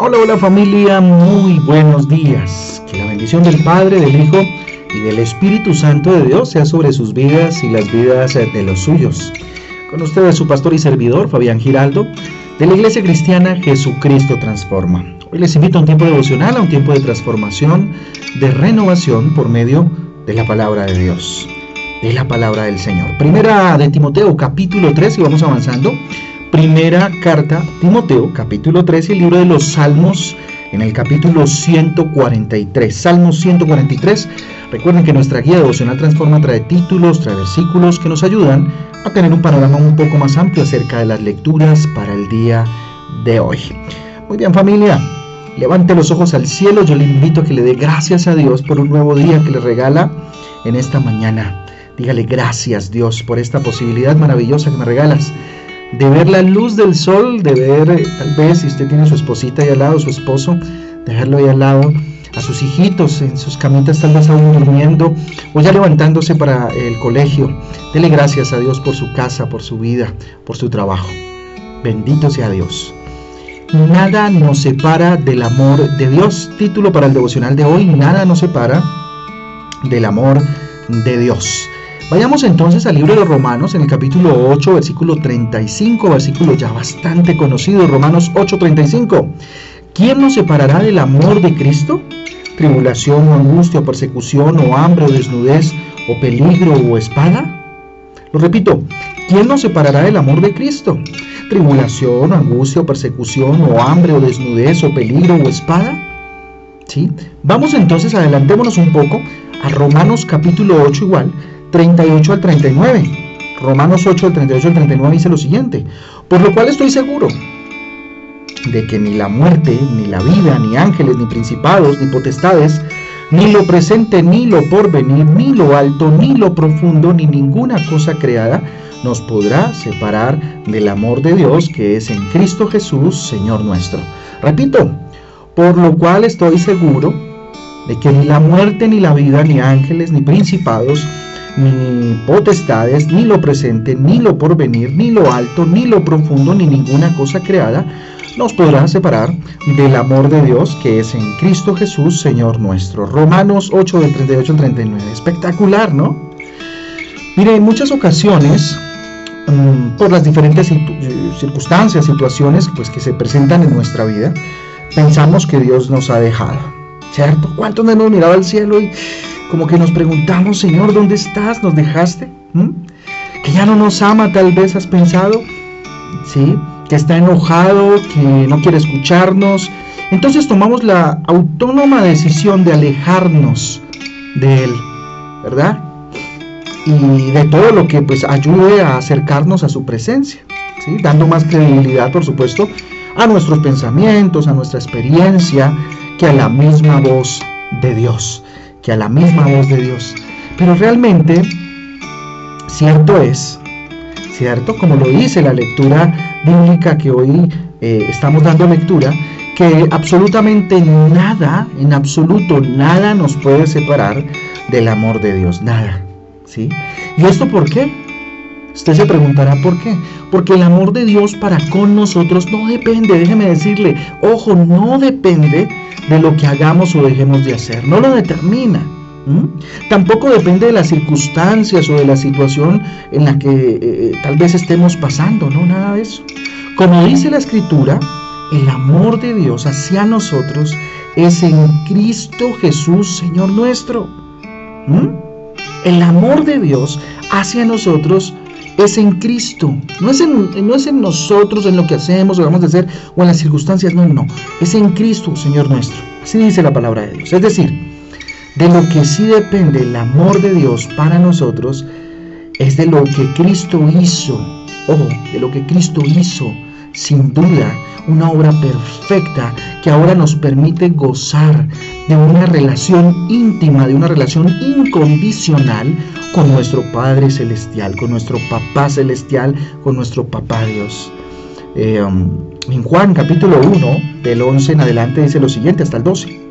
Hola, hola familia, muy buenos días. Que la bendición del Padre, del Hijo y del Espíritu Santo de Dios sea sobre sus vidas y las vidas de los suyos. Con ustedes su pastor y servidor, Fabián Giraldo, de la Iglesia Cristiana Jesucristo Transforma. Hoy les invito a un tiempo devocional, a un tiempo de transformación, de renovación por medio de la palabra de Dios, de la palabra del Señor. Primera de Timoteo, capítulo 3, y vamos avanzando. Primera carta Timoteo, capítulo 13, el libro de los Salmos, en el capítulo 143. Salmos 143. Recuerden que nuestra guía devocional Transforma trae títulos, trae versículos que nos ayudan a tener un panorama un poco más amplio acerca de las lecturas para el día de hoy. Muy bien familia, levante los ojos al cielo. Yo le invito a que le dé gracias a Dios por un nuevo día que le regala en esta mañana. Dígale gracias Dios por esta posibilidad maravillosa que me regalas de ver la luz del sol, de ver, eh, tal vez, si usted tiene a su esposita ahí al lado, su esposo, dejarlo ahí al lado, a sus hijitos en sus camitas tal vez aún durmiendo o ya levantándose para el colegio. Dele gracias a Dios por su casa, por su vida, por su trabajo. Bendito sea Dios. Nada nos separa del amor de Dios. Título para el devocional de hoy, nada nos separa del amor de Dios. Vayamos entonces al libro de Romanos, en el capítulo 8, versículo 35, versículo ya bastante conocido, Romanos 8:35. ¿Quién nos separará del amor de Cristo? ¿Tribulación o angustia o persecución o hambre o desnudez o peligro o espada? Lo repito, ¿quién nos separará del amor de Cristo? ¿Tribulación, angustia o persecución o hambre o desnudez o peligro o espada? ¿Sí? Vamos entonces, adelantémonos un poco a Romanos capítulo 8 igual, 38 al 39. Romanos 8 al 38 al 39 dice lo siguiente, por lo cual estoy seguro de que ni la muerte, ni la vida, ni ángeles, ni principados, ni potestades, ni lo presente, ni lo porvenir, ni lo alto, ni lo profundo, ni ninguna cosa creada nos podrá separar del amor de Dios que es en Cristo Jesús, Señor nuestro. Repito, por lo cual estoy seguro de que ni la muerte, ni la vida, ni ángeles, ni principados, ni potestades, ni lo presente, ni lo porvenir, ni lo alto, ni lo profundo, ni ninguna cosa creada nos podrá separar del amor de Dios que es en Cristo Jesús, Señor nuestro. Romanos 8 del 38 al 39. Espectacular, ¿no? Mire, en muchas ocasiones, mm, por las diferentes circunstancias, situaciones pues, que se presentan en nuestra vida, pensamos que Dios nos ha dejado, ¿cierto? ¿Cuántos no hemos mirado al cielo y como que nos preguntamos, Señor, ¿dónde estás? ¿Nos dejaste? Que ya no nos ama, tal vez has pensado, ¿sí? Que está enojado, que no quiere escucharnos. Entonces tomamos la autónoma decisión de alejarnos de Él, ¿verdad? Y de todo lo que pues ayude a acercarnos a su presencia, ¿sí? Dando más credibilidad, por supuesto, a nuestros pensamientos, a nuestra experiencia, que a la misma voz de Dios a la misma voz de Dios. Pero realmente, cierto es, cierto, como lo dice la lectura bíblica que hoy eh, estamos dando lectura, que absolutamente nada, en absoluto nada nos puede separar del amor de Dios, nada. ¿Sí? ¿Y esto por qué? Usted se preguntará por qué. Porque el amor de Dios para con nosotros no depende, déjeme decirle, ojo, no depende de lo que hagamos o dejemos de hacer, no lo determina. Tampoco depende de las circunstancias o de la situación en la que eh, tal vez estemos pasando, no, nada de eso. Como dice la escritura, el amor de Dios hacia nosotros es en Cristo Jesús, Señor nuestro. El amor de Dios hacia nosotros es en Cristo. No es en, nosotros, en lo que hacemos o vamos a hacer o en las circunstancias. No, no. Es en Cristo, Señor nuestro. Así dice la palabra de Dios. Es decir, de lo que sí depende el amor de Dios para nosotros es de lo que Cristo hizo. Ojo, de lo que Cristo hizo, sin duda, una obra perfecta que ahora nos permite gozar de una relación íntima, de una relación incondicional con nuestro Padre Celestial, con nuestro Papá Celestial, con nuestro Papá Dios. Eh, um, en Juan capítulo 1, del 11 en adelante, dice lo siguiente, hasta el 12.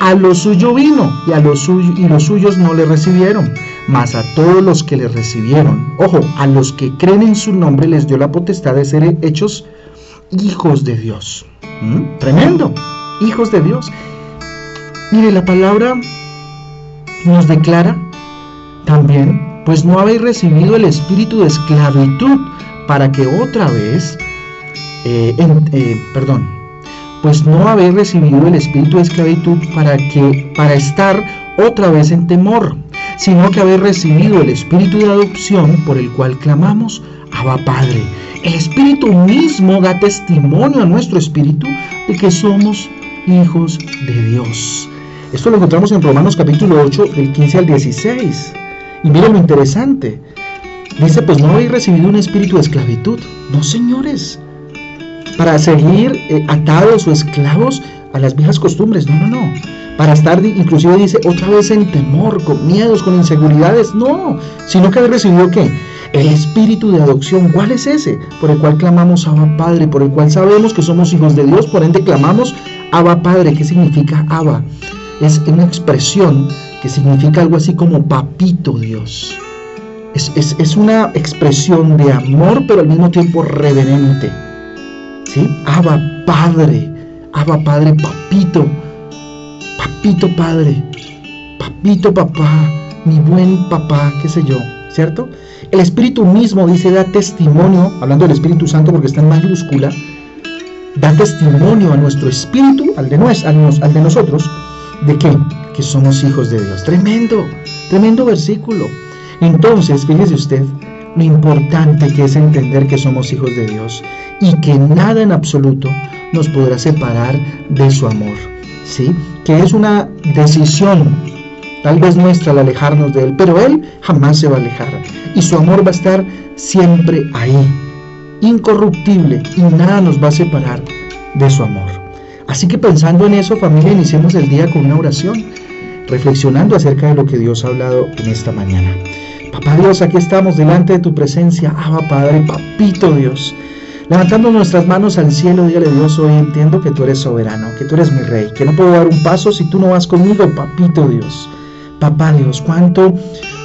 A lo suyo vino y, a los y los suyos no le recibieron, mas a todos los que le recibieron, ojo, a los que creen en su nombre les dio la potestad de ser hechos hijos de Dios. ¿Mm? Tremendo. Hijos de Dios. Mire, la palabra nos declara también, pues no habéis recibido el espíritu de esclavitud para que otra vez, eh, eh, perdón, pues no habéis recibido el espíritu de esclavitud para que, para estar otra vez en temor, sino que habéis recibido el espíritu de adopción por el cual clamamos, Abba Padre. El espíritu mismo da testimonio a nuestro espíritu de que somos hijos de Dios. Esto lo encontramos en Romanos capítulo 8, del 15 al 16. Y miren lo interesante. Dice, pues no habéis recibido un espíritu de esclavitud. No, señores. Para seguir eh, atados o esclavos a las viejas costumbres. No, no, no. Para estar, inclusive dice, otra vez en temor, con miedos, con inseguridades. No. Sino que habéis recibido qué? El espíritu de adopción, ¿cuál es ese? Por el cual clamamos Abba Padre, por el cual sabemos que somos hijos de Dios, por ende clamamos Abba Padre. ¿Qué significa Abba? Es una expresión que significa algo así como papito Dios. Es, es, una expresión de amor, pero al mismo tiempo reverente. ¿Sí? Abba Padre, Abba Padre, papito, papito Padre, papito papá, mi buen papá, qué sé yo, ¿cierto? El Espíritu mismo dice, da testimonio, hablando del Espíritu Santo porque está en mayúscula, da testimonio a nuestro espíritu, al de, al de nosotros, de que, que somos hijos de Dios. Tremendo, tremendo versículo. Entonces, fíjese usted lo importante que es entender que somos hijos de Dios y que nada en absoluto nos podrá separar de su amor. ¿Sí? Que es una decisión tal vez nuestra al alejarnos de Él, pero Él jamás se va a alejar y su amor va a estar siempre ahí, incorruptible y nada nos va a separar de su amor. Así que pensando en eso, familia, iniciemos el día con una oración, reflexionando acerca de lo que Dios ha hablado en esta mañana. Papá Dios, aquí estamos delante de tu presencia, Abba Padre, Papito Dios. Levantando nuestras manos al cielo, dígale Dios, hoy entiendo que tú eres soberano, que tú eres mi rey, que no puedo dar un paso si tú no vas conmigo, Papito Dios. Papá Dios, cuánto,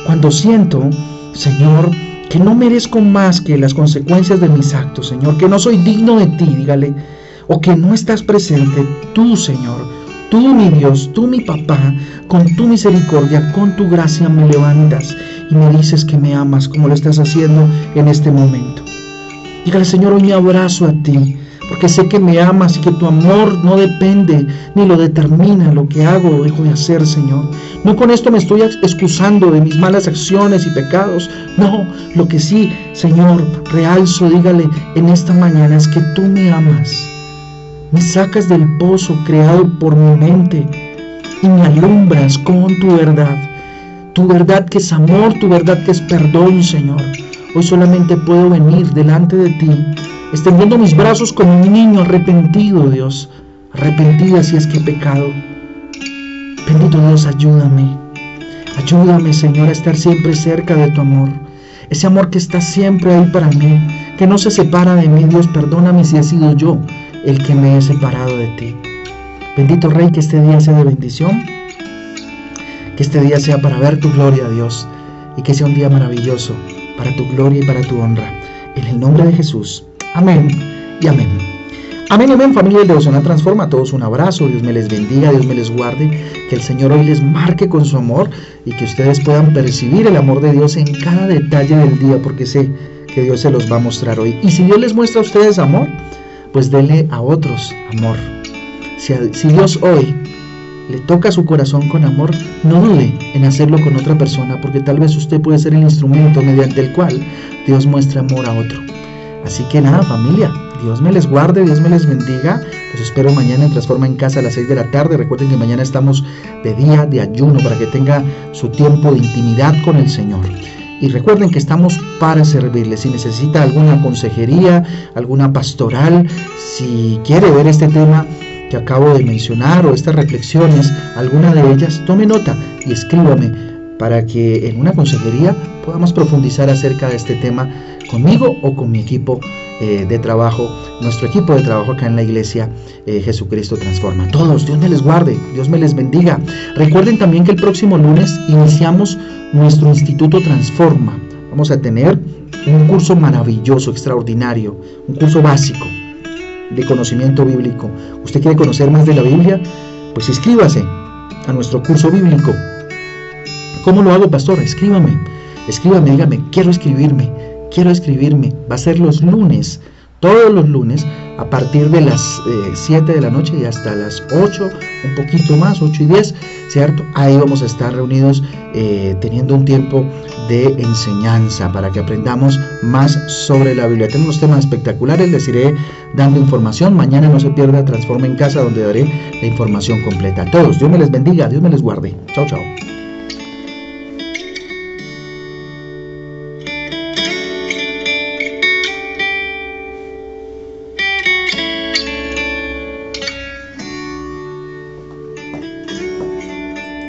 cuando siento, Señor, que no merezco más que las consecuencias de mis actos, Señor, que no soy digno de ti, dígale, o que no estás presente, tú, Señor, tú, mi Dios, tú, mi papá, con tu misericordia, con tu gracia me levantas y me dices que me amas como lo estás haciendo en este momento. Dígale, Señor, hoy abrazo a ti porque sé que me amas y que tu amor no depende ni lo determina lo que hago o dejo de hacer, Señor. No con esto me estoy excusando de mis malas acciones y pecados. No, lo que sí, Señor, realzo, dígale en esta mañana es que tú me amas. Me sacas del pozo creado por mi mente y me alumbras con tu verdad. Tu verdad que es amor, tu verdad que es perdón, Señor. Hoy solamente puedo venir delante de ti extendiendo mis brazos como un niño arrepentido, Dios, arrepentida si es que he pecado. Bendito Dios, ayúdame. Ayúdame, Señor, a estar siempre cerca de tu amor. Ese amor que está siempre ahí para mí, que no se separa de mí. Dios, perdóname si he sido yo el que me he separado de ti. Bendito Rey, que este día sea de bendición. Que este día sea para ver tu gloria, Dios. Y que sea un día maravilloso para tu gloria y para tu honra. En el nombre de Jesús. Amén y amén. Amén, amén, familia de Devocional Transforma. A todos un abrazo. Dios me les bendiga, Dios me les guarde. Que el Señor hoy les marque con su amor y que ustedes puedan percibir el amor de Dios en cada detalle del día, porque sé que Dios se los va a mostrar hoy. Y si Dios les muestra a ustedes amor, pues denle a otros amor. Si, si Dios hoy le toca su corazón con amor, no dude en hacerlo con otra persona, porque tal vez usted puede ser el instrumento mediante el cual Dios muestra amor a otro. Así que nada, familia, Dios me les guarde, Dios me les bendiga. Los espero mañana en Transforma en Casa a las 6 de la tarde. Recuerden que mañana estamos de día de ayuno para que tenga su tiempo de intimidad con el Señor. Y recuerden que estamos para servirles. Si necesita alguna consejería, alguna pastoral, si quiere ver este tema que acabo de mencionar o estas reflexiones, alguna de ellas, tome nota y escríbame para que en una consejería podamos profundizar acerca de este tema conmigo o con mi equipo eh, de trabajo, nuestro equipo de trabajo acá en la iglesia eh, Jesucristo Transforma. Todos, Dios me les guarde, Dios me les bendiga. Recuerden también que el próximo lunes iniciamos nuestro Instituto Transforma. Vamos a tener un curso maravilloso, extraordinario, un curso básico. de conocimiento bíblico. ¿Usted quiere conocer más de la Biblia? Pues inscríbase a nuestro curso bíblico. ¿Cómo lo hago, pastor? Escríbame. Escríbame, dígame, quiero escribirme, quiero escribirme. Va a ser los lunes, todos los lunes, a partir de las 7 eh, de la noche y hasta las 8, un poquito más, 8 y 10, ¿cierto? Ahí vamos a estar reunidos eh, teniendo un tiempo de enseñanza para que aprendamos más sobre la Biblia. Tenemos temas espectaculares, les iré dando información. Mañana no se pierda Transforma en Casa, donde daré la información completa. A todos, Dios me les bendiga, Dios me les guarde. Chao, chao.